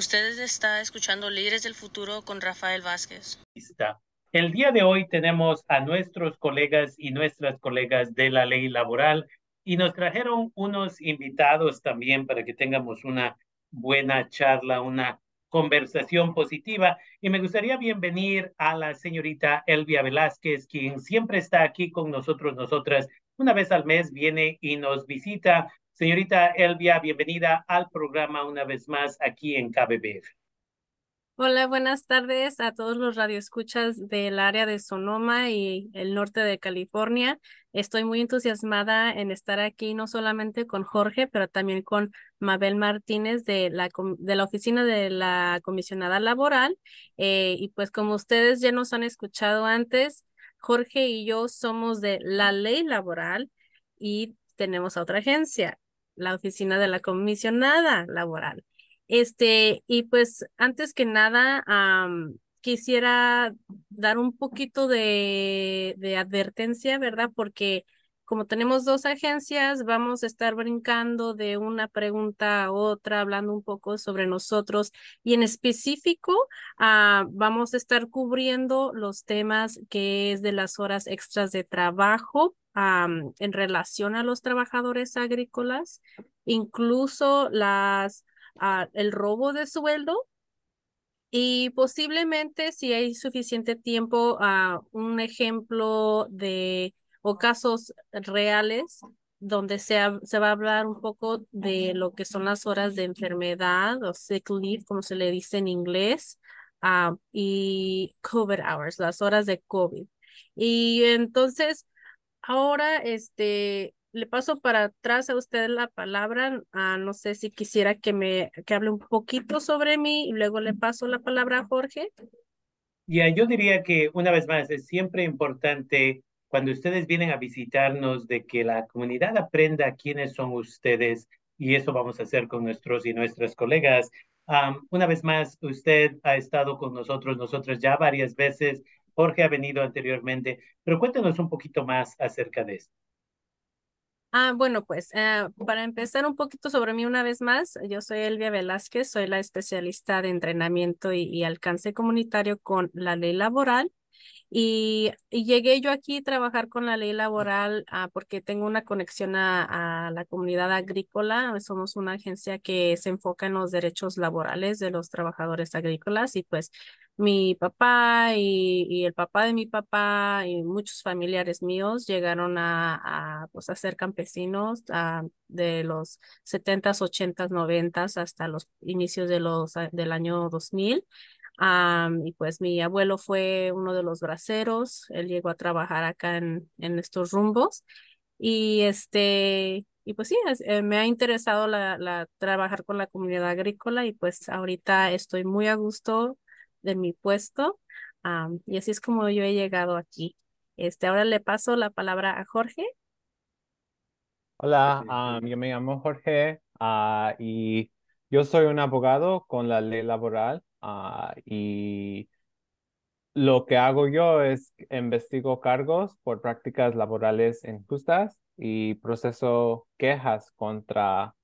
Ustedes está escuchando Líderes del Futuro con Rafael Vázquez. El día de hoy tenemos a nuestros colegas y nuestras colegas de la ley laboral y nos trajeron unos invitados también para que tengamos una buena charla, una conversación positiva. Y me gustaría bienvenir a la señorita Elvia Velázquez, quien siempre está aquí con nosotros, nosotras. Una vez al mes viene y nos visita Señorita Elvia, bienvenida al programa una vez más aquí en KBB. Hola, buenas tardes a todos los radioescuchas del área de Sonoma y el norte de California. Estoy muy entusiasmada en estar aquí, no solamente con Jorge, pero también con Mabel Martínez de la, de la oficina de la comisionada laboral. Eh, y pues como ustedes ya nos han escuchado antes, Jorge y yo somos de la ley laboral y tenemos a otra agencia, la oficina de la comisionada laboral. Este, y pues antes que nada, quisiera dar un poquito de, de advertencia, ¿verdad? Porque como tenemos dos agencias, vamos a estar brincando de una pregunta a otra, hablando un poco sobre nosotros y en específico ah, vamos a estar cubriendo los temas que es de las horas extras de trabajo en relación a los trabajadores agrícolas, incluso las, ah, el robo de sueldo y posiblemente si hay suficiente tiempo, a un ejemplo de o casos reales donde se, se va a hablar un poco de lo que son las horas de enfermedad o sick leave, como se le dice en inglés, ah, y COVID hours, las horas de COVID. Y entonces, Ahora, este, le paso para atrás a usted la palabra. Ah, no sé si quisiera que me que hable un poquito sobre mí y luego le paso la palabra a Jorge. Ya, yo diría que una vez más es siempre importante cuando ustedes vienen a visitarnos de que la comunidad aprenda quiénes son ustedes y eso vamos a hacer con nuestros y nuestras colegas. una vez más, usted ha estado con nosotros, nosotros ya varias veces Jorge ha venido anteriormente, pero cuéntanos un poquito más acerca de esto. Ah, bueno, pues eh, para empezar un poquito sobre mí una vez más, yo soy Elvia Velázquez, soy la especialista de entrenamiento y alcance comunitario con la ley laboral y, llegué yo aquí a trabajar con la ley laboral ah, porque tengo una conexión a, la comunidad agrícola. Somos una agencia que se enfoca en los derechos laborales de los trabajadores agrícolas y pues mi papá y, el papá de mi papá y muchos familiares míos llegaron a, pues, a ser campesinos ah, de los 70s, 80s, 90s hasta los inicios de los, del año 2000 y pues mi abuelo fue uno de los braceros, él llegó a trabajar acá en, en estos rumbos y este, y pues sí, eh, me ha interesado la, la, trabajar con la comunidad agrícola y pues ahorita estoy muy a gusto de mi puesto y así es como yo he llegado aquí. Este, ahora le paso la palabra a Jorge. Hola, yo me llamo Jorge ah, y yo soy un abogado con la ley laboral Ah, y lo que hago yo es investigo cargos por prácticas laborales injustas y proceso quejas contra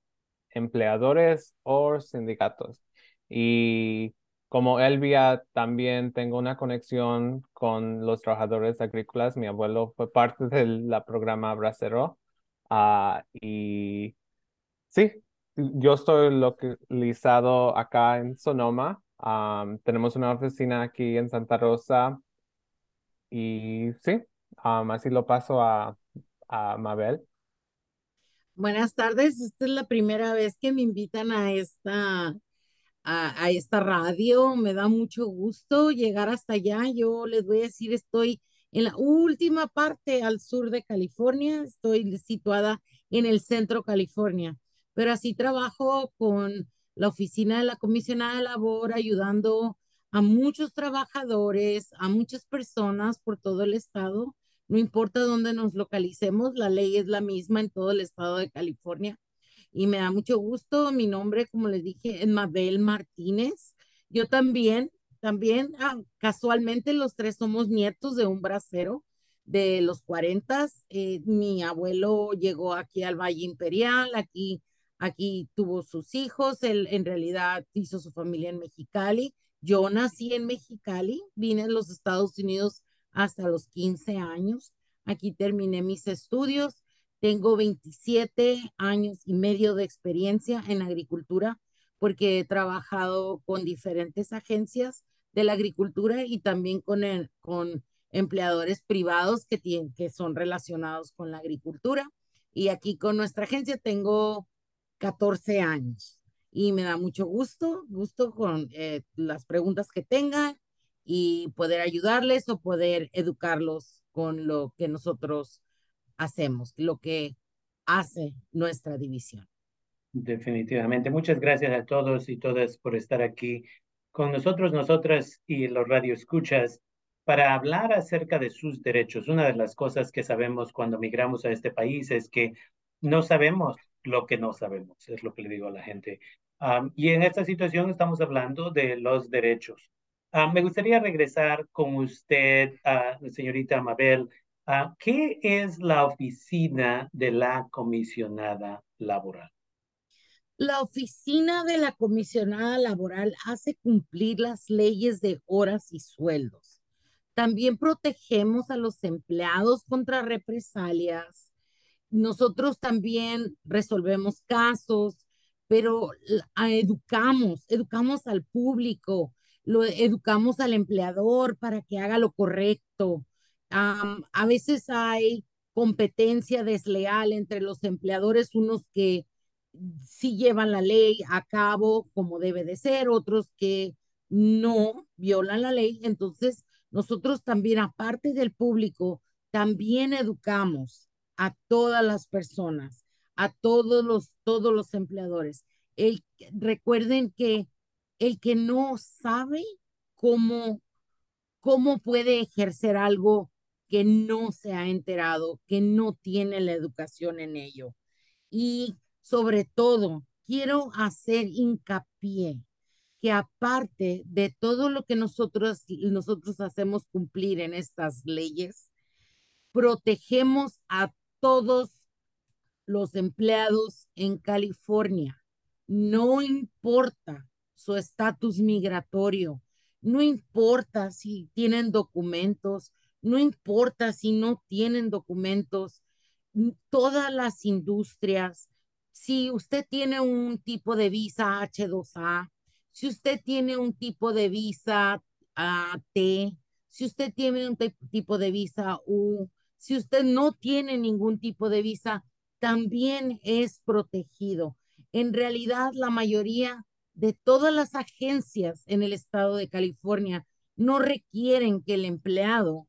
empleadores o sindicatos. Y como Elvia, también tengo una conexión con los trabajadores agrícolas. Mi abuelo fue parte del programa Bracero. Ah, y sí, yo estoy localizado acá en Sonoma tenemos una oficina aquí en Santa Rosa y sí, así lo paso a, a Mabel. Buenas tardes, esta es la primera vez que me invitan a esta, a, a, esta radio. Me da mucho gusto llegar hasta allá. Yo les voy a decir, estoy en la última parte al sur de California. Estoy situada en el centro California, pero así trabajo con la oficina de la comisionada de labor ayudando a muchos trabajadores, a muchas personas por todo el estado. No importa dónde nos localicemos, la ley es la misma en todo el estado de California. Y me da mucho gusto. Mi nombre, como les dije, es Mabel Martínez. Yo también, también, ah, casualmente los tres somos nietos de un bracero de los 40. Eh, mi abuelo llegó aquí al Valle Imperial, aquí Aquí tuvo sus hijos, él en realidad hizo su familia en Mexicali. Yo nací en Mexicali, vine a los Estados Unidos hasta los 15 años. Aquí terminé mis estudios. Tengo 27 años y medio de experiencia en agricultura porque he trabajado con diferentes agencias de la agricultura y también con, con empleadores privados que, tienen, que son relacionados con la agricultura. Y aquí con nuestra agencia tengo 14 años y me da mucho gusto, gusto con eh, las preguntas que tengan y poder ayudarles o poder educarlos con lo que nosotros hacemos, lo que hace nuestra división. Definitivamente. Muchas gracias a todos y todas por estar aquí con nosotros, nosotras y los radioescuchas para hablar acerca de sus derechos. Una de las cosas que sabemos cuando migramos a este país es que no sabemos lo que no sabemos, es lo que le digo a la gente. y en esta situación estamos hablando de los derechos. me gustaría regresar con usted, señorita Mabel. ¿Qué es la oficina de la comisionada laboral? La oficina de la comisionada laboral hace cumplir las leyes de horas y sueldos. También protegemos a los empleados contra represalias. Nosotros también resolvemos casos, pero educamos, educamos al público, lo educamos al empleador para que haga lo correcto. a veces hay competencia desleal entre los empleadores, unos que sí llevan la ley a cabo como debe de ser, otros que no violan la ley. Entonces, nosotros también, aparte del público, también educamos a todas las personas, a todos los, todos los empleadores. El, recuerden que el que no sabe cómo, cómo puede ejercer algo que no se ha enterado, que no tiene la educación en ello. Y sobre todo, quiero hacer hincapié que aparte de todo lo que nosotros, nosotros hacemos cumplir en estas leyes, protegemos a todos los empleados en California. No importa su estatus migratorio, no importa si tienen documentos, no importa si no tienen documentos, todas las industrias, si usted tiene un tipo de visa H2A, si usted tiene un tipo de visa T, si usted tiene un tipo de visa U, si usted no tiene ningún tipo de visa, también es protegido. En realidad, la mayoría de todas las agencias en el estado de California no requieren que el empleado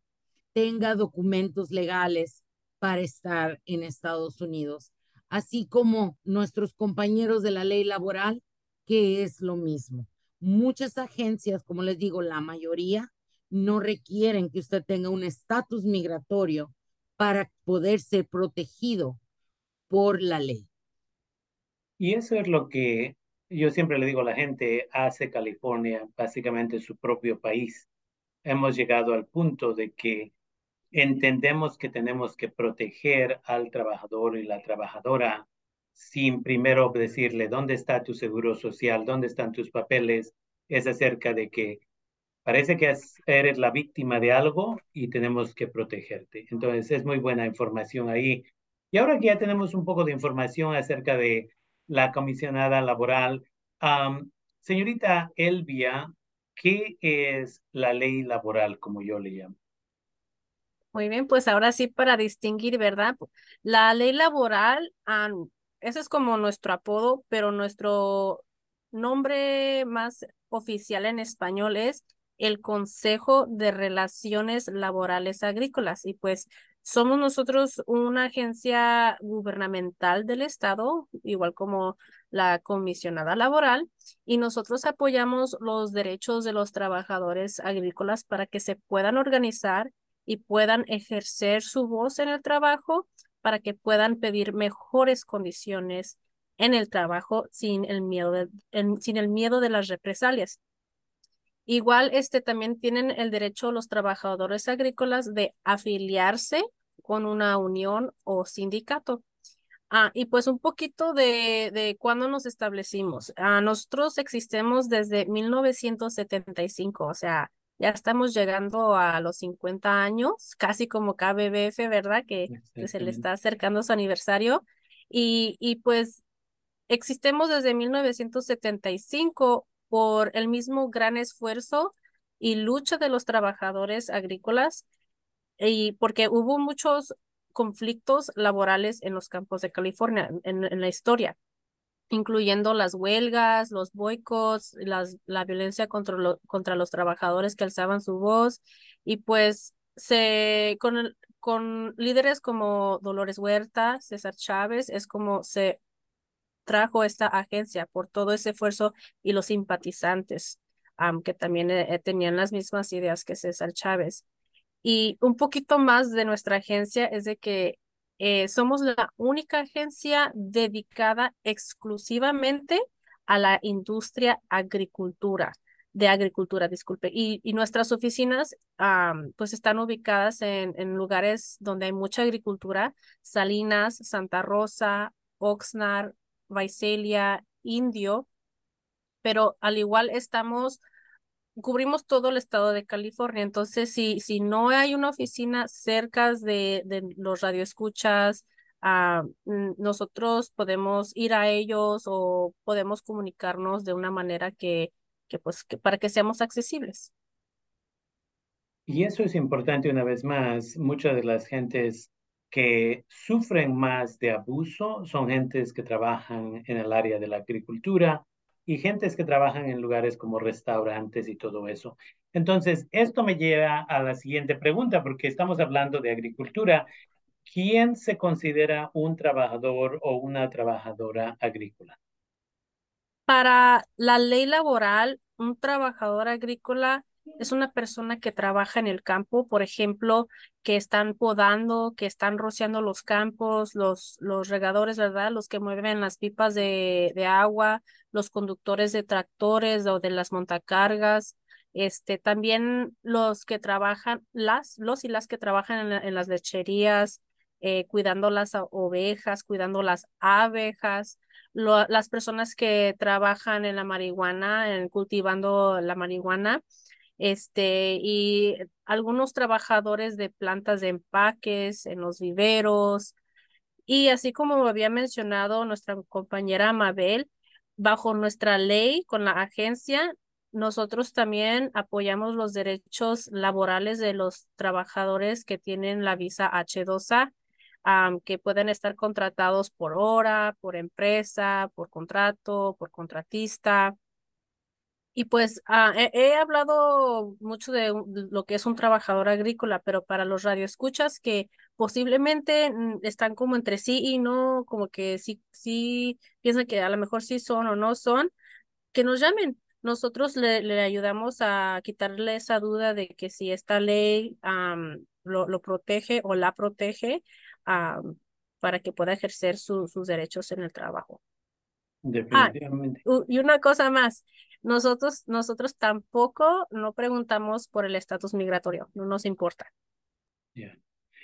tenga documentos legales para estar en Estados Unidos así como nuestros compañeros de la ley laboral, que es lo mismo. Muchas agencias, como les digo, la mayoría no requieren que usted tenga un estatus migratorio para poder ser protegido por la ley. Y eso es lo que yo siempre le digo a la gente, hace California básicamente su propio país. Hemos llegado al punto de que entendemos que tenemos que proteger al trabajador y la trabajadora sin primero decirle dónde está tu seguro social, dónde están tus papeles, es acerca de que parece que eres la víctima de algo y tenemos que protegerte. Entonces es muy buena información ahí. Y ahora que ya tenemos un poco de información acerca de la comisionada laboral, señorita Elvia, ¿qué es la ley laboral, como yo le llamo? Muy bien, pues ahora sí para distinguir, ¿verdad? La ley laboral, ese es como nuestro apodo, pero nuestro nombre más oficial en español es el Consejo de Relaciones Laborales Agrícolas y pues somos nosotros una agencia gubernamental del Estado, igual como la comisionada laboral, y nosotros apoyamos los derechos de los trabajadores agrícolas para que se puedan organizar y puedan ejercer su voz en el trabajo para que puedan pedir mejores condiciones en el trabajo sin el miedo de, sin el miedo de las represalias. Igual este también tienen el derecho los trabajadores agrícolas de afiliarse con una unión o sindicato. Ah, y pues un poquito de, de cuándo nos establecimos. Ah, nosotros existimos desde 1975, o sea, ya estamos llegando a los 50 años, casi como KBBF, ¿verdad? Que, que se le está acercando su aniversario. Y, y pues existimos desde 1975 por el mismo gran esfuerzo y lucha de los trabajadores agrícolas y porque hubo muchos conflictos laborales en los campos de California en, en la historia, incluyendo las huelgas, los boicots, las, la violencia contra, lo, contra los trabajadores que alzaban su voz y pues se con, con líderes como Dolores Huerta, César Chávez, es como se trajo esta agencia por todo ese esfuerzo y los simpatizantes um, que también eh, tenían las mismas ideas que César Chávez. Y un poquito más de nuestra agencia es de que eh, somos la única agencia dedicada exclusivamente a la industria agricultura, de agricultura, disculpe. Y, y nuestras oficinas pues están ubicadas en, en lugares donde hay mucha agricultura, Salinas, Santa Rosa, Oxnard, Vaiselia, Indio, pero al igual estamos cubrimos todo el estado de California. Entonces, si, si no hay una oficina cerca de, de los radioescuchas, uh, nosotros podemos ir a ellos o podemos comunicarnos de una manera que, que pues, que, para que seamos accesibles. Y eso es importante una vez más. Muchas de las gentes que sufren más de abuso son gentes que trabajan en el área de la agricultura, y gentes que trabajan en lugares como restaurantes y todo eso. Entonces, esto me lleva a la siguiente pregunta, porque estamos hablando de agricultura. ¿Quién se considera un trabajador o una trabajadora agrícola? Para la ley laboral, un trabajador agrícola es una persona que trabaja en el campo, por ejemplo, que están podando, que están rociando los campos, los, los regadores, ¿verdad? Los que mueven las pipas de, de agua, los conductores de tractores o de las montacargas, este, también los que trabajan, las, los y las que trabajan en, en las lecherías, eh, cuidando las ovejas, cuidando las abejas, lo, las personas que trabajan en la marihuana, en cultivando la marihuana, este, y algunos trabajadores de plantas de empaques en los viveros. Y así como había mencionado nuestra compañera Mabel, bajo nuestra ley con la agencia, nosotros también apoyamos los derechos laborales de los trabajadores que tienen la visa H2A, que pueden estar contratados por hora, por empresa, por contrato, por contratista. Y pues ah, he, hablado mucho de lo que es un trabajador agrícola, pero para los radioescuchas que posiblemente mm, están como entre sí y no, como que sí, sí piensan que a lo mejor sí son o no son, que nos llamen. Nosotros le, le ayudamos a quitarle esa duda de que si esta ley lo, lo, protege o la protege para que pueda ejercer sus derechos en el trabajo. Ah, Definitivamente. y una cosa más, nosotros, nosotros tampoco no preguntamos por el estatus migratorio, no nos importa.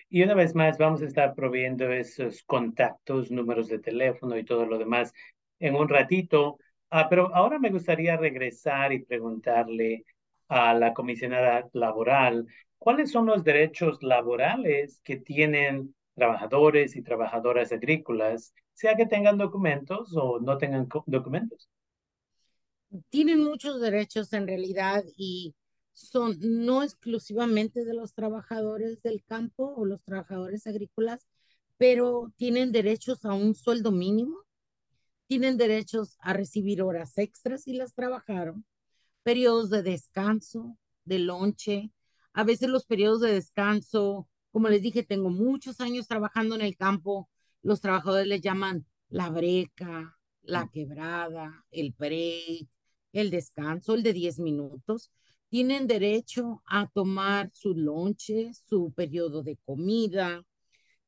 Y una vez más, vamos a estar proveyendo esos contactos, números de teléfono y todo lo demás en un ratito. Ah, pero ahora me gustaría regresar y preguntarle a la comisionada laboral, ¿cuáles son los derechos laborales que tienen trabajadores y trabajadoras agrícolas, sea que tengan documentos o no tengan documentos? Tienen muchos derechos en realidad y son no exclusivamente de los trabajadores del campo o los trabajadores agrícolas, pero tienen derechos a un sueldo mínimo, tienen derechos a recibir horas extras si las trabajaron, periodos de descanso, de lonche, a veces los periodos de descanso, como les dije, tengo muchos años trabajando en el campo, los trabajadores les llaman la breca, la mm. quebrada, el break, el descanso, el de 10 minutos. Tienen derecho a tomar su lonche, su periodo de comida.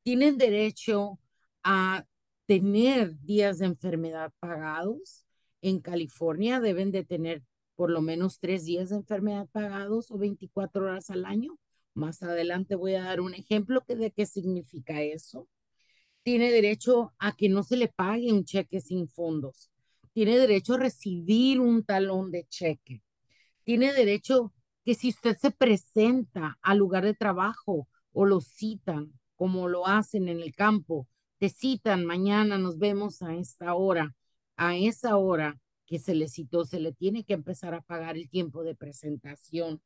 Tienen derecho a tener días de enfermedad pagados. En California deben de tener por lo menos tres días de enfermedad pagados o 24 horas al año. Más adelante voy a dar un ejemplo de qué significa eso. tiene derecho a que no se le pague un cheque sin fondos. Tiene derecho a recibir un talón de cheque. Tiene derecho que si usted se presenta al lugar de trabajo o lo citan, como lo hacen en el campo, te citan mañana, nos vemos a esta hora, a esa hora que se le citó, se le tiene que empezar a pagar el tiempo de presentación.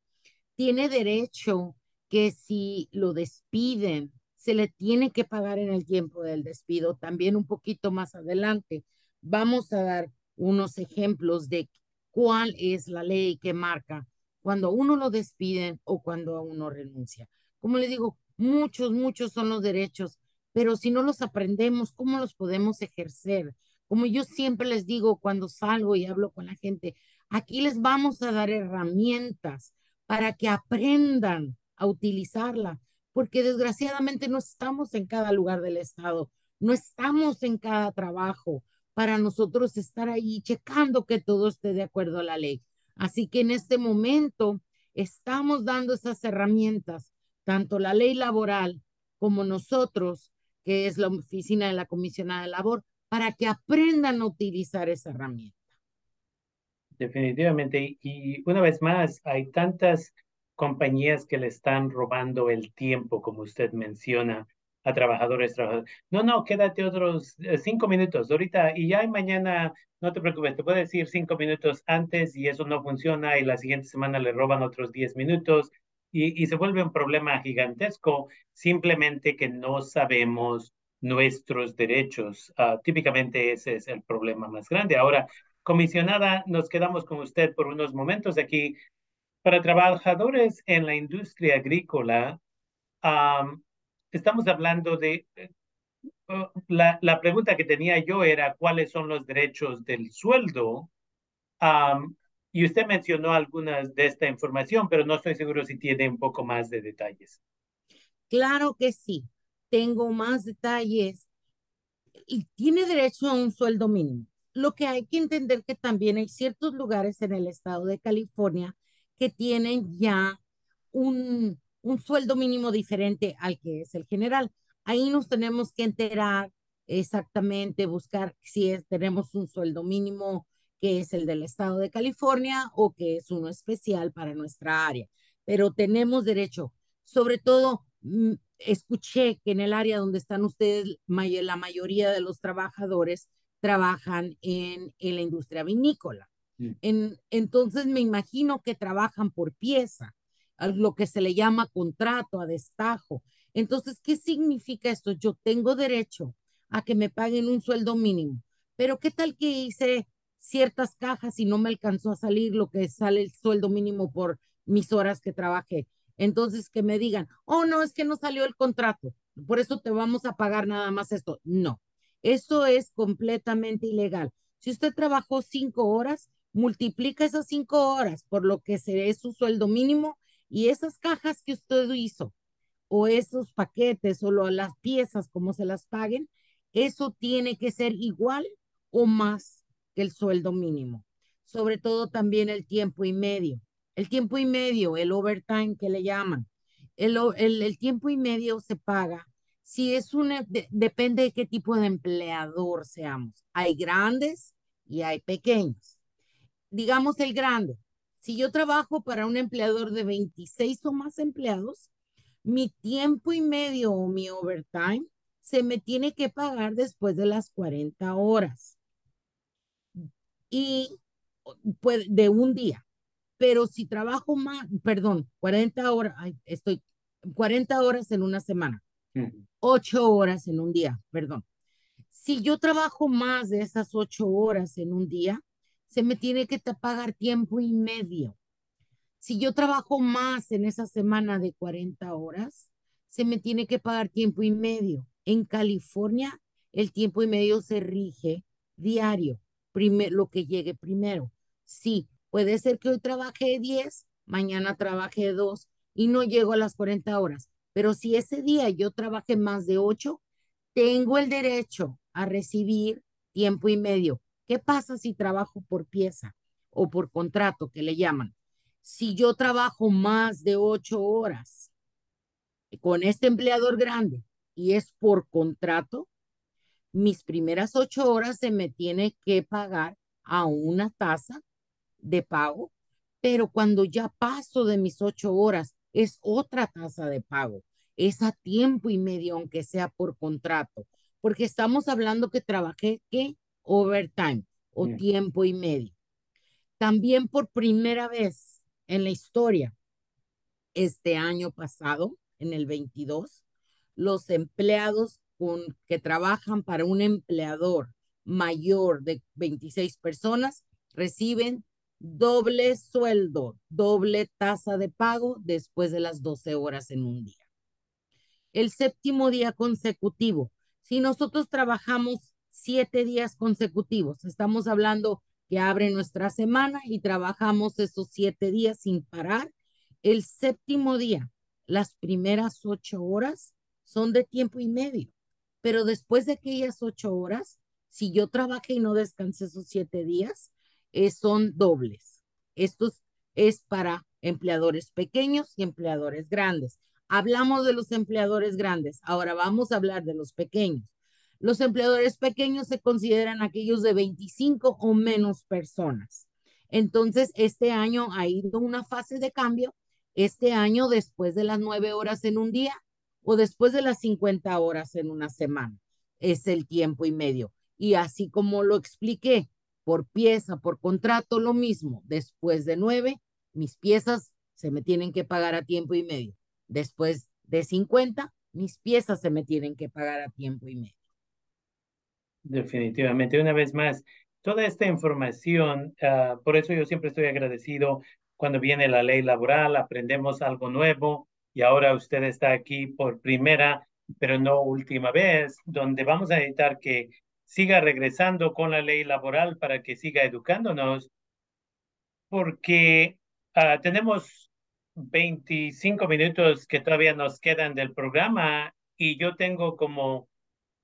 Tiene derecho que si lo despiden, se le tiene que pagar en el tiempo del despido. También un poquito más adelante vamos a dar unos ejemplos de cuál es la ley que marca cuando uno lo despiden o cuando uno renuncia. Como les digo, muchos, muchos son los derechos, pero si no los aprendemos, ¿cómo los podemos ejercer? Como yo siempre les digo cuando salgo y hablo con la gente, aquí les vamos a dar herramientas para que aprendan a utilizarla, porque desgraciadamente no estamos en cada lugar del estado, no estamos en cada trabajo para nosotros estar ahí checando que todo esté de acuerdo a la ley. Así que en este momento estamos dando esas herramientas, tanto la ley laboral como nosotros, que es la oficina de la comisionada de labor, para que aprendan a utilizar esa herramienta. Definitivamente. Y una vez más, hay tantas compañías que le están robando el tiempo, como usted menciona, a trabajadores, trabajadores. No, no, quédate otros eh, cinco minutos ahorita y ya mañana, no te preocupes, te puedo decir cinco minutos antes y eso no funciona y la siguiente semana le roban otros diez minutos y, y se vuelve un problema gigantesco simplemente que no sabemos nuestros derechos. Uh, típicamente ese es el problema más grande. Ahora, comisionada, nos quedamos con usted por unos momentos aquí. Para trabajadores en la industria agrícola, um, estamos hablando de, uh, la, la, pregunta que tenía yo era cuáles son los derechos del sueldo. Y usted mencionó algunas de esta información, pero no estoy seguro si tiene un poco más de detalles. Claro que sí tengo más detalles y tiene derecho a un sueldo mínimo. Lo que hay que entender que también hay ciertos lugares en el estado de California que tienen ya un, un sueldo mínimo diferente al que es el general. Ahí nos tenemos que enterar exactamente, buscar si es, tenemos un sueldo mínimo que es el del estado de California o que es uno especial para nuestra área. Pero tenemos derecho, sobre todo mm, escuché que en el área donde están ustedes, la mayoría de los trabajadores trabajan en, en la industria vinícola. En, entonces me imagino que trabajan por pieza, lo que se le llama contrato a destajo. Entonces, ¿qué significa esto? Yo tengo derecho a que me paguen un sueldo mínimo, pero ¿qué tal que hice ciertas cajas y no me alcanzó a salir lo que sale el sueldo mínimo por mis horas que trabajé? Entonces, que me digan, oh, no, es que no salió el contrato, por eso te vamos a pagar nada más esto. No, eso es completamente ilegal. Si usted trabajó cinco horas, multiplica esas cinco horas por lo que será su sueldo mínimo y esas cajas que usted hizo o esos paquetes o las piezas, como se las paguen, eso tiene que ser igual o más que el sueldo mínimo. Sobre todo también el tiempo y medio el tiempo y medio, el overtime que le llaman. El, el, tiempo y medio se paga si es una, depende de qué tipo de empleador seamos. Hay grandes y hay pequeños. Digamos el grande. Si yo trabajo para un empleador de 26 o más empleados, mi tiempo y medio o mi overtime se me tiene que pagar después de las 40 horas. Y pues, de un día pero si trabajo más, perdón, 40 horas, estoy 40 horas en una semana, 8 horas en un día, perdón. Si yo trabajo más de esas 8 horas en un día, se me tiene que pagar tiempo y medio. Si yo trabajo más en esa semana de 40 horas, se me tiene que pagar tiempo y medio. En California, el tiempo y medio se rige diario, lo que llegue primero. Sí, Puede ser que hoy trabaje 10, mañana trabaje 2 y no llego a las 40 horas. Pero si ese día yo trabajé más de 8, tengo el derecho a recibir tiempo y medio. ¿Qué pasa si trabajo por pieza o por contrato, que le llaman? Si yo trabajo más de 8 horas con este empleador grande y es por contrato, mis primeras ocho horas se me tiene que pagar a una tasa de pago, pero cuando ya paso de mis ocho horas es otra tasa de pago, es a tiempo y medio, aunque sea por contrato, porque estamos hablando que trabajé, ¿qué? Overtime o tiempo y medio. También por primera vez en la historia, este año pasado, en el 22, los empleados con, que trabajan para un empleador mayor de 26 personas reciben doble sueldo, doble tasa de pago después de las 12 horas en un día. El séptimo día consecutivo, si nosotros trabajamos siete días consecutivos, estamos hablando que abre nuestra semana y trabajamos esos siete días sin parar, el séptimo día, las primeras ocho horas son de tiempo y medio, pero después de aquellas ocho horas, si yo trabajé y no descansé esos siete días, eh, son dobles. Esto es para empleadores pequeños y empleadores grandes. Hablamos de los empleadores grandes, ahora vamos a hablar de los pequeños. Los empleadores pequeños se consideran aquellos de 25 o menos personas. Entonces, este año ha ido una fase de cambio. Este año, después de las nueve horas en un día o después de las 50 horas en una semana, es el tiempo y medio. Y así como lo expliqué, por pieza, por contrato, lo mismo. Después de nueve, mis piezas se me tienen que pagar a tiempo y medio. Después de 50, mis piezas se me tienen que pagar a tiempo y medio. Definitivamente. Una vez más, toda esta información, ah, por eso yo siempre estoy agradecido cuando viene la ley laboral, aprendemos algo nuevo y ahora usted está aquí por primera, pero no última vez, donde vamos a necesitar que siga regresando con la ley laboral para que siga educándonos, porque ah, tenemos 25 minutos que todavía nos quedan del programa y yo tengo como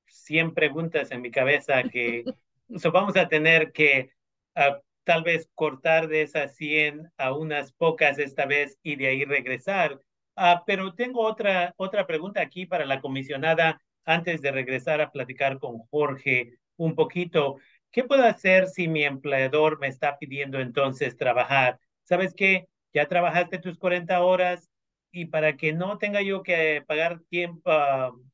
100 preguntas en mi cabeza que vamos a tener que ah, tal vez cortar de esas 100 a unas pocas esta vez y de ahí regresar. Ah, pero tengo otra, otra pregunta aquí para la comisionada antes de regresar a platicar con Jorge un poquito, ¿qué puedo hacer si mi empleador me está pidiendo entonces trabajar? ¿Sabes qué? Ya trabajaste tus 40 horas y para que no tenga yo que pagar tiempo, um,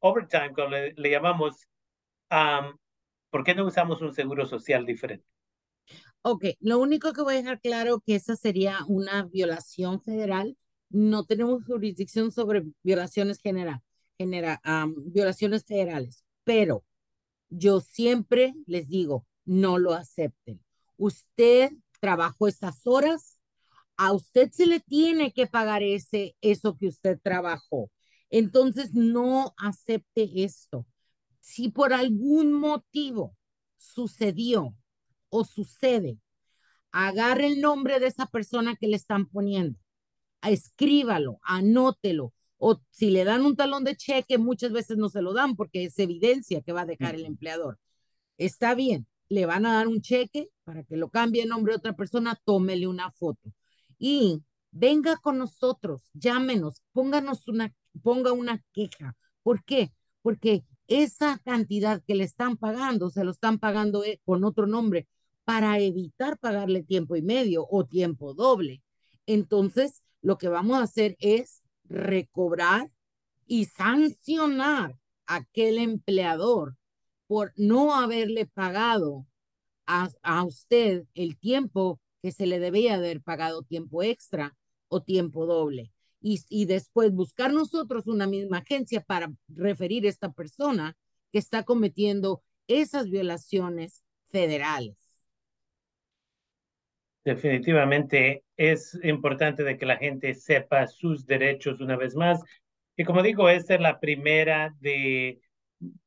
overtime, como le, llamamos, um, ¿por qué no usamos un seguro social diferente? Ok, lo único que voy a dejar claro que esa sería una violación federal. No tenemos jurisdicción sobre violaciones general genera, violaciones federales, pero yo siempre les digo, no lo acepten. Usted trabajó esas horas, a usted se le tiene que pagar ese, eso que usted trabajó. Entonces, no acepte esto. Si por algún motivo sucedió o sucede, agarre el nombre de esa persona que le están poniendo, escríbalo, anótelo, o si le dan un talón de cheque, muchas veces no se lo dan porque es evidencia que va a dejar el empleador. Está bien, le van a dar un cheque para que lo cambie en nombre de otra persona, tómele una foto. Y venga con nosotros, llámenos, pónganos una, ponga una queja. ¿Por qué? Porque esa cantidad que le están pagando, se lo están pagando eh, con otro nombre para evitar pagarle tiempo y medio o tiempo doble. Entonces, lo que vamos a hacer es recobrar y sancionar a aquel empleador por no haberle pagado a, a, usted el tiempo que se le debía haber pagado tiempo extra o tiempo doble. Y, y después buscar nosotros una misma agencia para referir a esta persona que está cometiendo esas violaciones federales. Definitivamente es importante de que la gente sepa sus derechos una vez más. Y como digo, esta es la primera de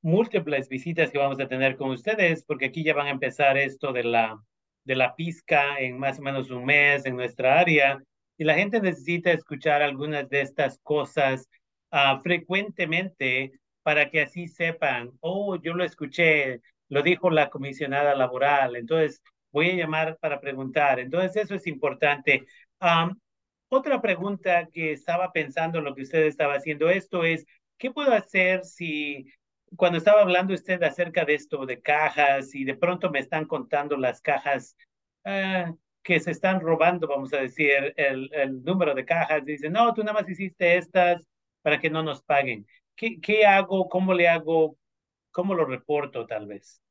múltiples visitas que vamos a tener con ustedes, porque aquí ya van a empezar esto de la, de la pizca en más o menos un mes en nuestra área. Y la gente necesita escuchar algunas de estas cosas uh, frecuentemente para que así sepan, oh, yo lo escuché, lo dijo la comisionada laboral. Entonces, voy a llamar para preguntar. Entonces, eso es importante. otra pregunta que estaba pensando en lo que usted estaba haciendo esto es, ¿qué puedo hacer si cuando estaba hablando usted acerca de esto de cajas y de pronto me están contando las cajas ah, que se están robando, vamos a decir, el, el número de cajas, dicen, no, tú nada más hiciste estas para que no nos paguen. ¿Qué, qué hago? ¿Cómo le hago? ¿Cómo lo reporto tal vez?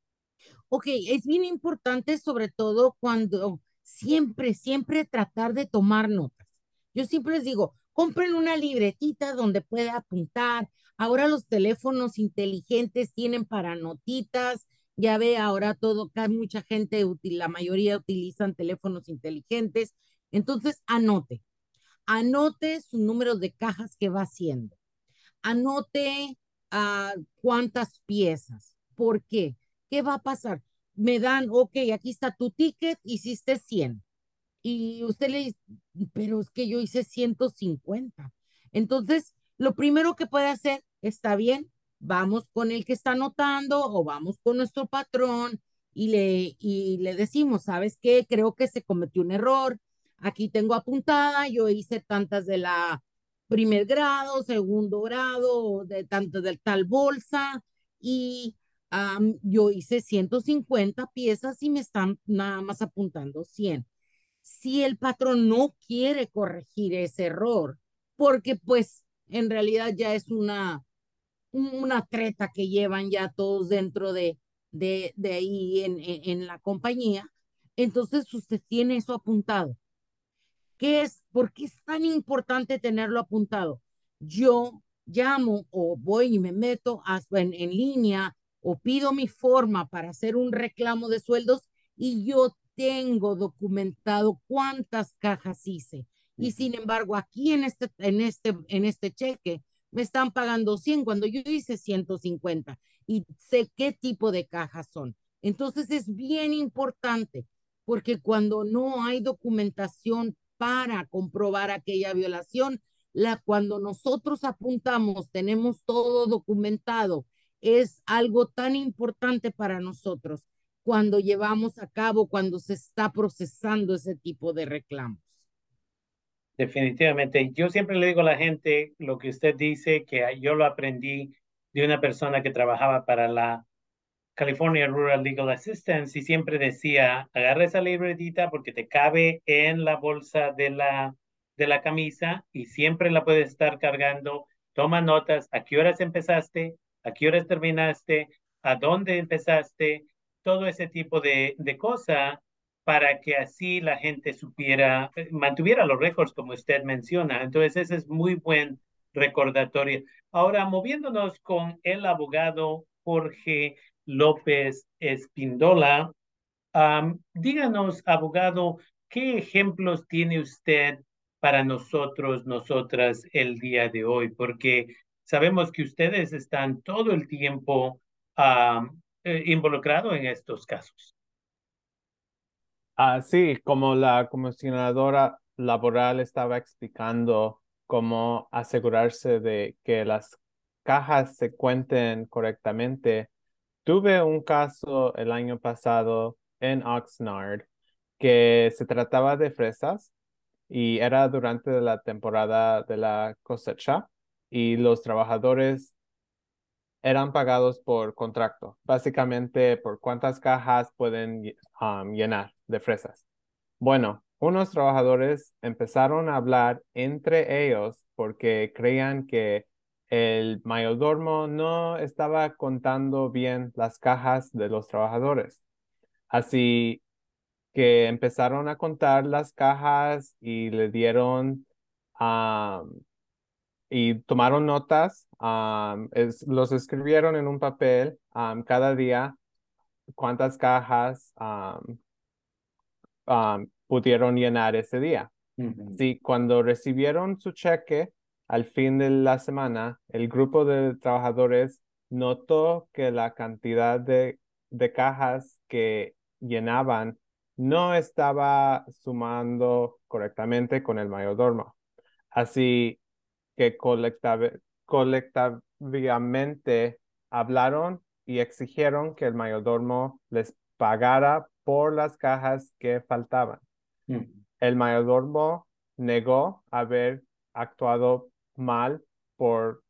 Ok, es bien importante sobre todo cuando siempre, siempre tratar de tomar notas. Yo siempre les digo, compren una libretita donde pueda apuntar. Ahora los teléfonos inteligentes tienen para notitas. Ya ve, ahora todo, mucha gente, la mayoría utilizan teléfonos inteligentes. Entonces, anote. Anote sus números de cajas que va haciendo. Anote uh, cuántas piezas. ¿Por qué? ¿Qué va a pasar? Me dan, ok, aquí está tu ticket, hiciste 100 y usted le dice, pero es que yo hice 150. Entonces, lo primero que puede hacer, está bien, vamos con el que está anotando o vamos con nuestro patrón y le, y le decimos, ¿sabes qué? Creo que se cometió un error. Aquí tengo apuntada, yo hice tantas de la primer grado, segundo grado, de tanto de tal bolsa y yo hice 150 piezas y me están nada más apuntando 100 si el patrón no quiere corregir ese error, porque pues en realidad ya es una, una treta que llevan ya todos dentro de, de, de ahí en, en, la compañía, entonces usted tiene eso apuntado. ¿Qué es? ¿Por qué es tan importante tenerlo apuntado? Yo llamo o voy y me meto en, en línea o pido mi forma para hacer un reclamo de sueldos y yo tengo documentado cuántas cajas hice. Y sin embargo, aquí en este, en este, en este cheque me están pagando 100 cuando yo hice 150 y sé qué tipo de cajas son. Entonces es bien importante porque cuando no hay documentación para comprobar aquella violación, la, cuando nosotros apuntamos, tenemos todo documentado, es algo tan importante para nosotros cuando llevamos a cabo, cuando se está procesando ese tipo de reclamos. Definitivamente. Yo siempre le digo a la gente lo que usted dice, que yo lo aprendí de una persona que trabajaba para la California Rural Legal Assistance y siempre decía, agarra esa libretita porque te cabe en la bolsa de la, de la camisa y siempre la puedes estar cargando. Toma notas, a qué horas empezaste, a qué horas terminaste, a dónde empezaste, todo ese tipo de, de cosas para que así la gente supiera, eh, mantuviera los récords como usted menciona. Entonces, ese es muy buen recordatorio. Ahora, moviéndonos con el abogado Jorge López Espindola, díganos, abogado, ¿qué ejemplos tiene usted para nosotros, nosotras, el día de hoy? Porque sabemos que ustedes están todo el tiempo eh, involucrado en estos casos. Ah, sí, como la comisionadora laboral estaba explicando cómo asegurarse de que las cajas se cuenten correctamente. Tuve un caso el año pasado en Oxnard que se trataba de fresas y era durante la temporada de la cosecha y los trabajadores eran pagados por contrato, básicamente por cuántas cajas pueden um, llenar de fresas. Bueno, unos trabajadores empezaron a hablar entre ellos porque creían que el mayordomo no estaba contando bien las cajas de los trabajadores. Así que empezaron a contar las cajas y le dieron um, y tomaron notas, los escribieron en un papel cada día cuántas cajas pudieron llenar ese día. Sí, cuando recibieron su cheque al fin de la semana, el grupo de trabajadores notó que la cantidad de, de cajas que llenaban no estaba sumando correctamente con el mayordomo. Así que colectivamente hablaron y exigieron que el mayordomo les pagara por las cajas que faltaban. Mm. El mayordomo negó haber actuado mal por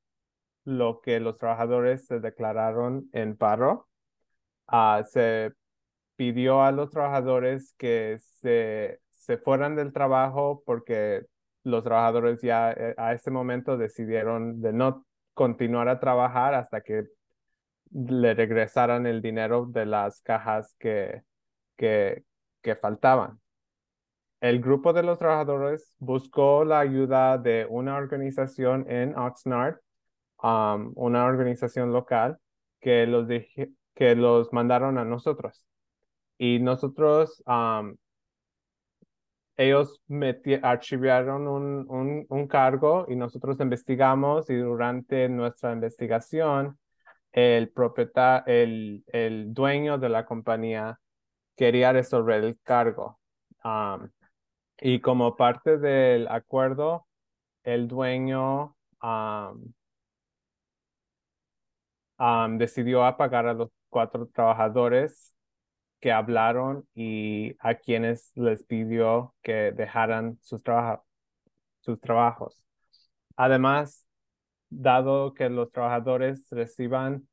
lo que los trabajadores se declararon en paro. Ah, se pidió a los trabajadores que se, se fueran del trabajo porque los trabajadores ya eh, a ese momento decidieron de no continuar a trabajar hasta que le regresaran el dinero de las cajas que, que, que faltaban. El grupo de los trabajadores buscó la ayuda de una organización en Oxnard, um, una organización local, que los, que los mandaron a nosotros. Y nosotros, um, ellos archivaron un, un, un cargo y nosotros investigamos y durante nuestra investigación, el propietario, el, el dueño de la compañía quería resolver el cargo. Um, y como parte del acuerdo, el dueño um, um, decidió apagar a los cuatro trabajadores que hablaron y a quienes les pidió que dejaran sus, sus trabajos. Además, dado que los trabajadores reciban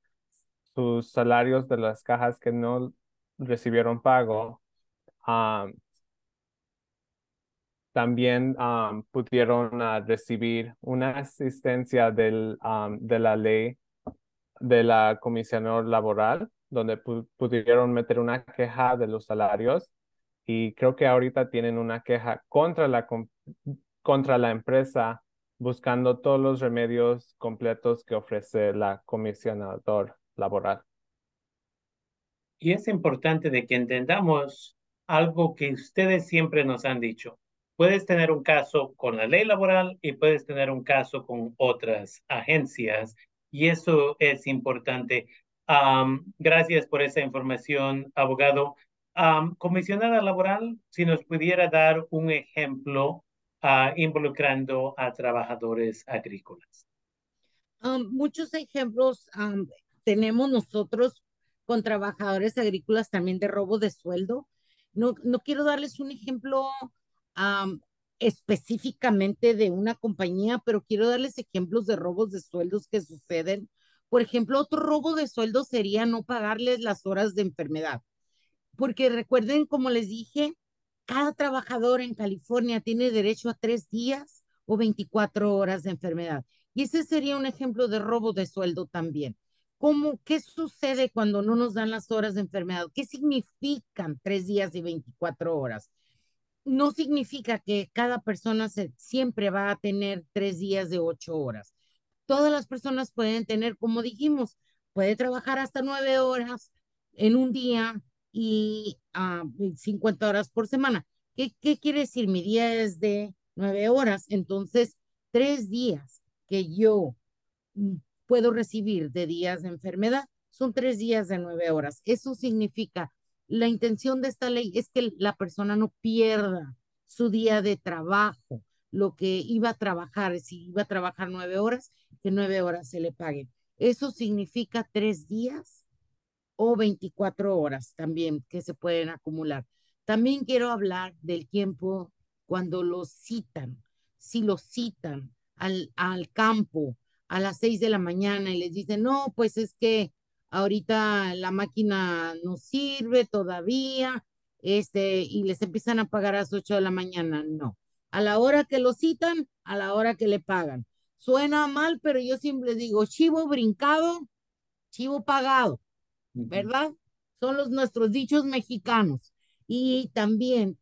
sus salarios de las cajas que no recibieron pago, um, también pudieron ah, recibir una asistencia de la ley de la comisionador laboral, donde pudieron meter una queja de los salarios y creo que ahorita tienen una queja contra la, contra la empresa buscando todos los remedios completos que ofrece la comisionador laboral. Y es importante de que entendamos algo que ustedes siempre nos han dicho puedes tener un caso con la ley laboral y puedes tener un caso con otras agencias. Y eso es importante. gracias por esa información, abogado. comisionada laboral, si nos pudiera dar un ejemplo uh, involucrando a trabajadores agrícolas. muchos ejemplos tenemos nosotros con trabajadores agrícolas también de robo de sueldo. No, no quiero darles un ejemplo específicamente de una compañía, pero quiero darles ejemplos de robos de sueldos que suceden. Por ejemplo, otro robo de sueldos sería no pagarles las horas de enfermedad. Porque recuerden, como les dije, cada trabajador en California tiene derecho a tres días o 24 horas de enfermedad. Y ese sería un ejemplo de robo de sueldo también. ¿Cómo, ¿Qué sucede cuando no nos dan las horas de enfermedad? ¿Qué significan tres días y 24 horas? no significa que cada persona siempre va a tener tres días de ocho horas. Todas las personas pueden tener, como dijimos, puede trabajar hasta nueve horas en un día y 50 ah, horas por semana. ¿Qué, ¿Qué quiere decir? Mi día es de nueve horas, entonces tres días que yo mm, puedo recibir de días de enfermedad son tres días de nueve horas. Eso significa la intención de esta ley es que la persona no pierda su día de trabajo, lo que iba a trabajar, si iba a trabajar nueve horas, que nueve horas se le paguen. Eso significa tres días o 24 horas también que se pueden acumular. También quiero hablar del tiempo cuando lo citan. Si lo citan al, al campo a las seis de la mañana y les dicen, no, pues es que ahorita la máquina no sirve todavía, este, y les empiezan a pagar a las 8 de la mañana, no. A la hora que lo citan, a la hora que le pagan. Suena mal, pero yo siempre digo, chivo brincado, chivo pagado, ¿verdad? Son los nuestros dichos mexicanos. Y también,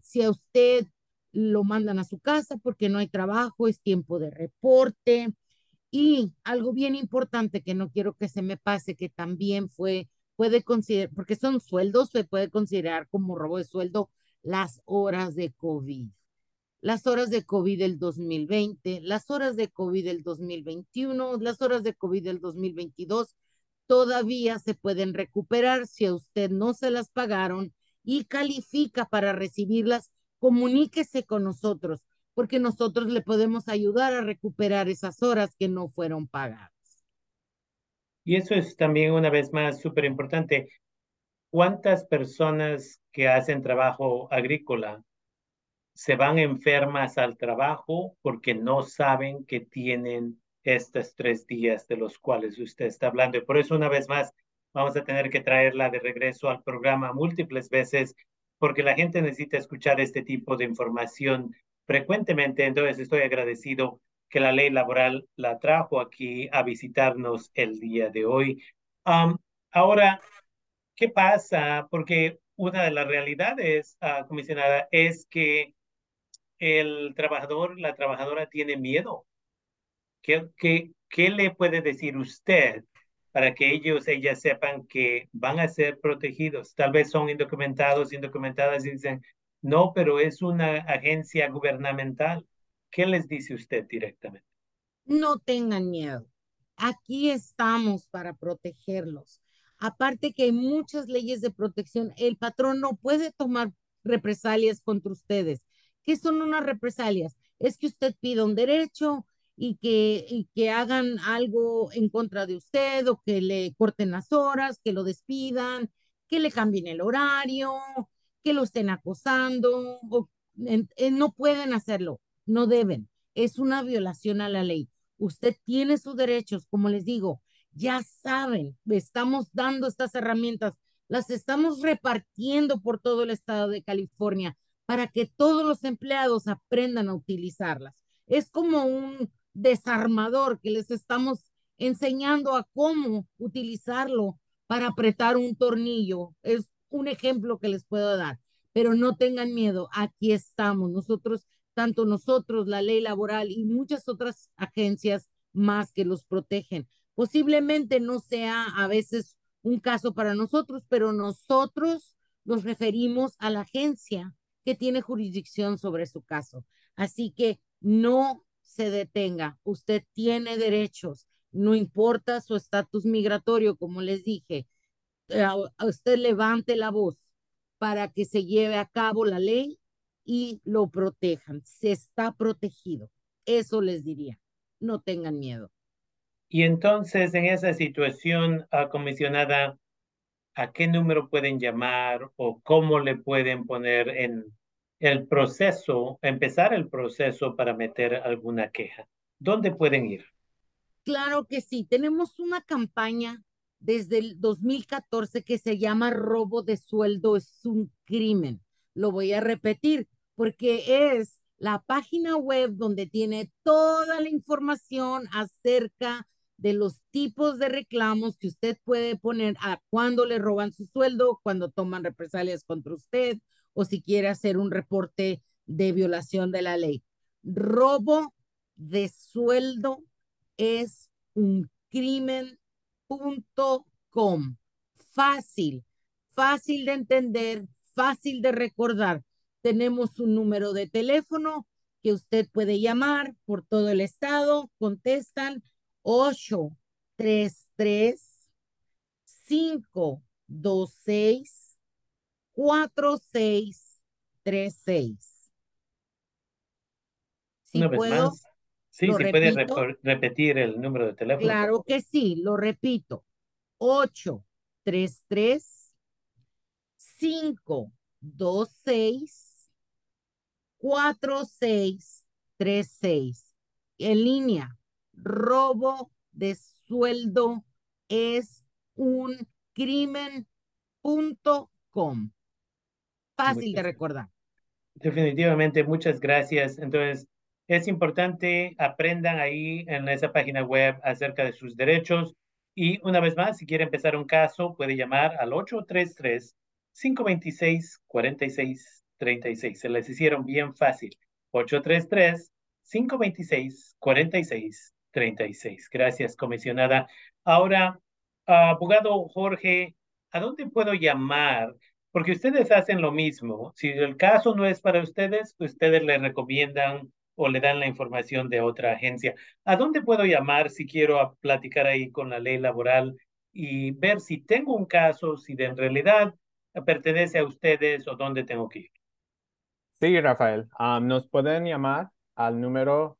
si a usted lo mandan a su casa porque no hay trabajo, es tiempo de reporte, y algo bien importante que no quiero que se me pase, que también fue, puede considerar, porque son sueldos, se puede considerar como robo de sueldo las horas de COVID. Las horas de COVID del 2020, las horas de COVID del 2021, las horas de COVID del 2022, todavía se pueden recuperar si a usted no se las pagaron y califica para recibirlas, comuníquese con nosotros porque nosotros le podemos ayudar a recuperar esas horas que no fueron pagadas. Y eso es también una vez más súper importante. ¿Cuántas personas que hacen trabajo agrícola se van enfermas al trabajo porque no saben que tienen estos tres días de los cuales usted está hablando. Y por eso, una vez más, vamos a tener que traerla de regreso al programa múltiples veces, porque la gente necesita escuchar este tipo de información frecuentemente. Entonces, estoy agradecido que la ley laboral la trajo aquí a visitarnos el día de hoy. ahora, ¿qué pasa? Porque una de las realidades, uh, comisionada, es que el trabajador, la trabajadora tiene miedo. ¿Qué, qué, qué le puede decir usted para que ellos, ellas sepan que van a ser protegidos? Tal vez son indocumentados, indocumentadas y dicen, no, pero es una agencia gubernamental. ¿Qué les dice usted directamente? No tengan miedo. Aquí estamos para protegerlos. Aparte que hay muchas leyes de protección, el patrón no puede tomar represalias contra ustedes. ¿Qué son unas represalias? Es que usted pida un derecho y que, y que hagan algo en contra de usted o que le corten las horas, que lo despidan, que le cambien el horario, que lo estén acosando. O, no pueden hacerlo, no deben. Es una violación a la ley. Usted tiene sus derechos, como les digo, ya saben, estamos dando estas herramientas, las estamos repartiendo por todo el estado de California para que todos los empleados aprendan a utilizarlas. Es como un desarmador que les estamos enseñando a cómo utilizarlo para apretar un tornillo. Es un ejemplo que les puedo dar, pero no tengan miedo, aquí estamos. Nosotros, tanto nosotros, la ley laboral y muchas otras agencias más que los protegen. Posiblemente no sea a veces un caso para nosotros, pero nosotros nos referimos a la agencia que tiene jurisdicción sobre su caso. Así que no se detenga. Usted tiene derechos, no importa su estatus migratorio, como les dije. Eh, usted levante la voz para que se lleve a cabo la ley y lo protejan. Se está protegido. Eso les diría. No tengan miedo. Y entonces, en esa situación, uh, comisionada, ¿a qué número pueden llamar o cómo le pueden poner en el proceso, empezar el proceso para meter alguna queja? ¿Dónde pueden ir? Claro que sí. Tenemos una campaña desde el 2014 que se llama Robo de sueldo es un crimen. Lo voy a repetir porque es la página web donde tiene toda la información acerca de los tipos de reclamos que usted puede poner a cuando le roban su sueldo, cuando toman represalias contra usted o si quiere hacer un reporte de violación de la ley. Robo de sueldo es un crimen.com. Fácil, fácil de entender, fácil de recordar. Tenemos un número de teléfono que usted puede llamar por todo el estado, contestan 8, 3, 3, 5, 2, 6, 4, 6, 3, 6. Si Una vez más. Sí, si puede repetir el número de teléfono. Claro que sí, lo repito. 8, 3, 3, 5, 2, 6, 4, 6, 3, 6. En línea, robo de sueldo es un crimen.com. Fácil de recordar. Definitivamente, muchas gracias. Entonces, es importante aprendan ahí en esa página web acerca de sus derechos. Y una vez más, si quiere empezar un caso, puede llamar al 833-526-4636. Se les hicieron bien fácil. 833-526-4636. 36. Gracias, comisionada. Ahora, abogado Jorge, ¿a dónde puedo llamar? Porque ustedes hacen lo mismo. Si el caso no es para ustedes, ustedes le recomiendan o le dan la información de otra agencia. ¿A dónde puedo llamar si quiero platicar ahí con la ley laboral y ver si tengo un caso, si de en realidad pertenece a ustedes o dónde tengo que ir? Sí, Rafael. nos pueden llamar al número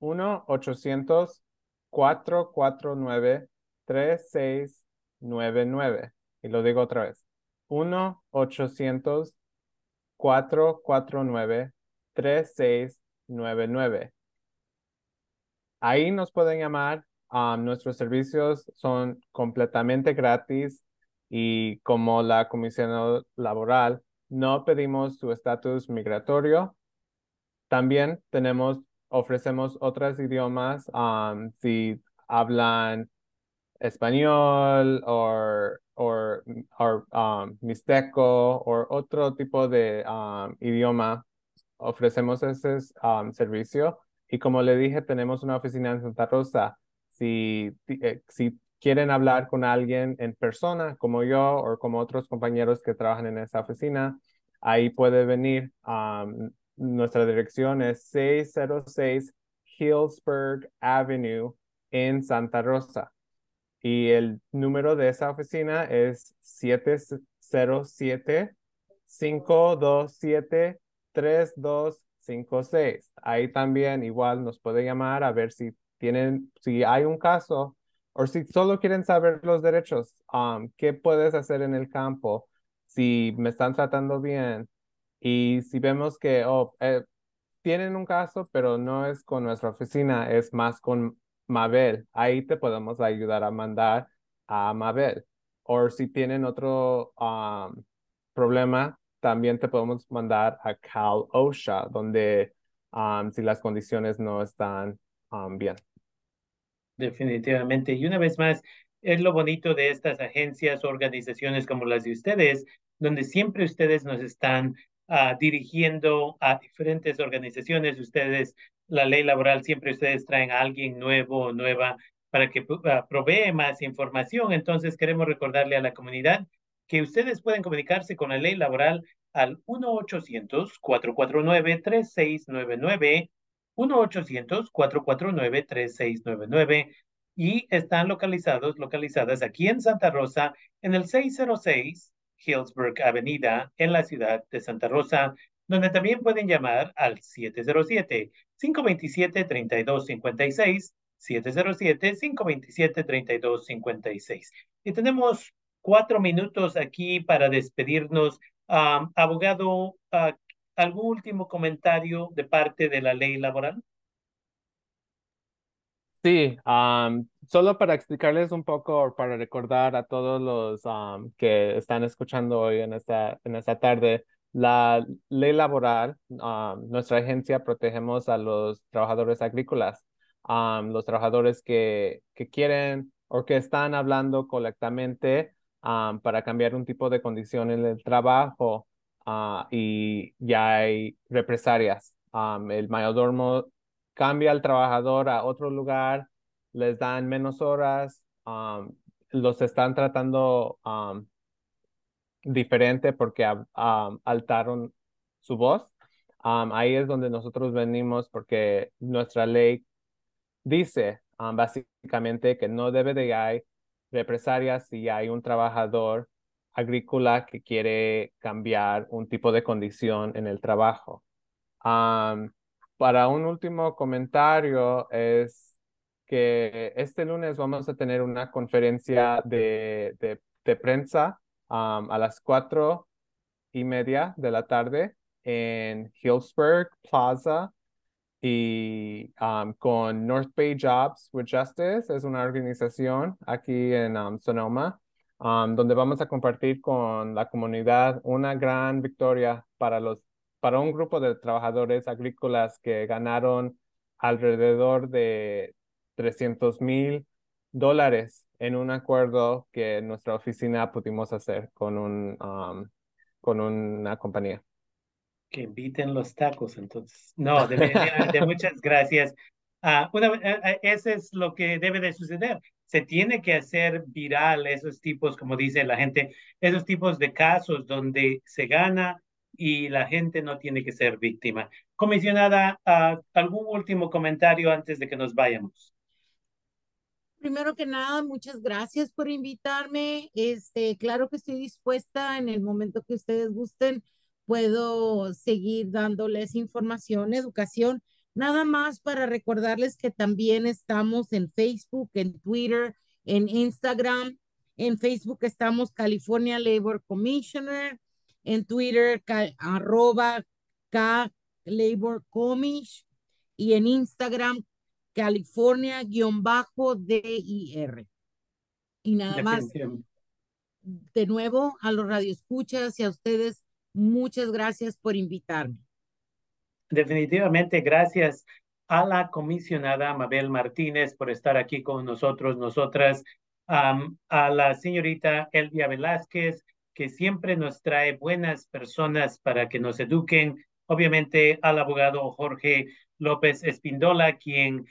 1-800-449-3699. Y lo digo otra vez. 1-800-449-3699. Ahí nos pueden llamar. Um, nuestros servicios son completamente gratis y como la comisión laboral no pedimos su estatus migratorio. También tenemos, ofrecemos otros idiomas um, si hablan español o or, um, mixteco o otro tipo de um, idioma. Ofrecemos ese um, servicio y como le dije, tenemos una oficina en Santa Rosa. Si, eh, si quieren hablar con alguien en persona, como yo o como otros compañeros que trabajan en esa oficina, ahí puede venir. nuestra dirección es 606 Hillsburg Avenue en Santa Rosa. Y el número de esa oficina es 707-527-3256. Ahí también igual nos puede llamar a ver si tienen, si hay un caso o si solo quieren saber los derechos, um, qué puedes hacer en el campo, si me están tratando bien y si vemos que oh, eh, tienen un caso, pero no es con nuestra oficina, es más con Mabel. Ahí te podemos ayudar a mandar a Mabel. O si tienen otro um, problema, también te podemos mandar a Cal OSHA, donde um, si las condiciones no están um, bien. Definitivamente. Y una vez más, es lo bonito de estas agencias, organizaciones como las de ustedes, donde siempre ustedes nos están ah, dirigiendo a diferentes organizaciones. Ustedes la ley laboral siempre ustedes traen a alguien nuevo o nueva para que uh, provee más información. Entonces queremos recordarle a la comunidad que ustedes pueden comunicarse con la ley laboral al 1-800-449-3699, 1-800-449-3699 y están localizados, localizadas aquí en Santa Rosa en el 606 Hillsburg Avenida en la ciudad de Santa Rosa donde también pueden llamar al 707-527-3256, 707-527-3256. Y tenemos cuatro minutos aquí para despedirnos. abogado, ah, ¿algún último comentario de parte de la ley laboral? Sí, solo para explicarles un poco, para recordar a todos los que están escuchando hoy en esta, en esta tarde, la ley laboral, nuestra agencia protegemos a los trabajadores agrícolas, los trabajadores que, que quieren o que están hablando para cambiar un tipo de condición en el trabajo ah, y ya hay represalias. el mayordomo cambia al trabajador a otro lugar, les dan menos horas, los están tratando diferente porque altaron su voz. ahí es donde nosotros venimos porque nuestra ley dice básicamente que no debe de haber represalias si hay un trabajador agrícola que quiere cambiar un tipo de condición en el trabajo. para un último comentario es que este lunes vamos a tener una conferencia de, de, de prensa a las cuatro y media de la tarde en Hillsburg Plaza y con North Bay Jobs with Justice. Es una organización aquí en Sonoma donde vamos a compartir con la comunidad una gran victoria para, los, para un grupo de trabajadores agrícolas que ganaron alrededor de 300 mil dólares en un acuerdo que nuestra oficina pudimos hacer con, un, um, con una compañía. Que inviten los tacos, entonces. No, de, muchas gracias. Uh, una, ese es lo que debe de suceder. Se tiene que hacer viral esos tipos, como dice la gente, esos tipos de casos donde se gana y la gente no tiene que ser víctima. Comisionada, ¿algún último comentario antes de que nos vayamos? primero que nada, muchas gracias por invitarme. Este, claro que estoy dispuesta en el momento que ustedes gusten. Puedo seguir dándoles información, educación. Nada más para recordarles que también estamos en Facebook, en Twitter, en Instagram. En Facebook estamos California Labor Commissioner. En Twitter, arroba K Labor Commish. Y en Instagram, California-DIR. Y nada más, de nuevo, a los radioescuchas y a ustedes, muchas gracias por invitarme. Definitivamente, gracias a la comisionada Mabel Martínez por estar aquí con nosotros, nosotras, a la señorita Elvia Velázquez, que siempre nos trae buenas personas para que nos eduquen, obviamente al abogado Jorge López Espindola, quien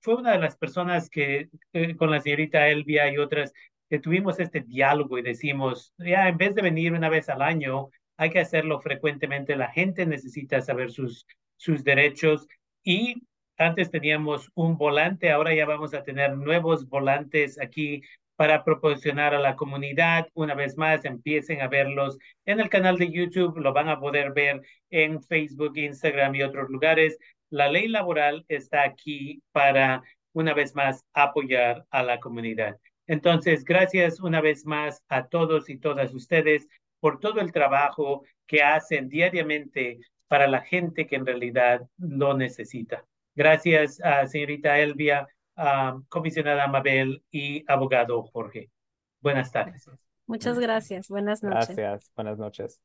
fue una de las personas que eh, con la señorita Elvia y otras que tuvimos este diálogo y decimos, ya en vez de venir una vez al año, hay que hacerlo frecuentemente. La gente necesita saber sus, sus derechos y antes teníamos un volante, ahora ya vamos a tener nuevos volantes aquí para proporcionar a la comunidad. Una vez más, empiecen a verlos en el canal de YouTube, lo van a poder ver en Facebook, Instagram y otros lugares. La ley laboral está aquí para, una vez más, apoyar a la comunidad. Entonces, gracias una vez más a todos y todas ustedes por todo el trabajo que hacen diariamente para la gente que en realidad lo necesita. Gracias a señorita Elvia, comisionada Mabel y abogado Jorge. Buenas tardes. Muchas gracias. Buenas noches. Gracias. Buenas noches.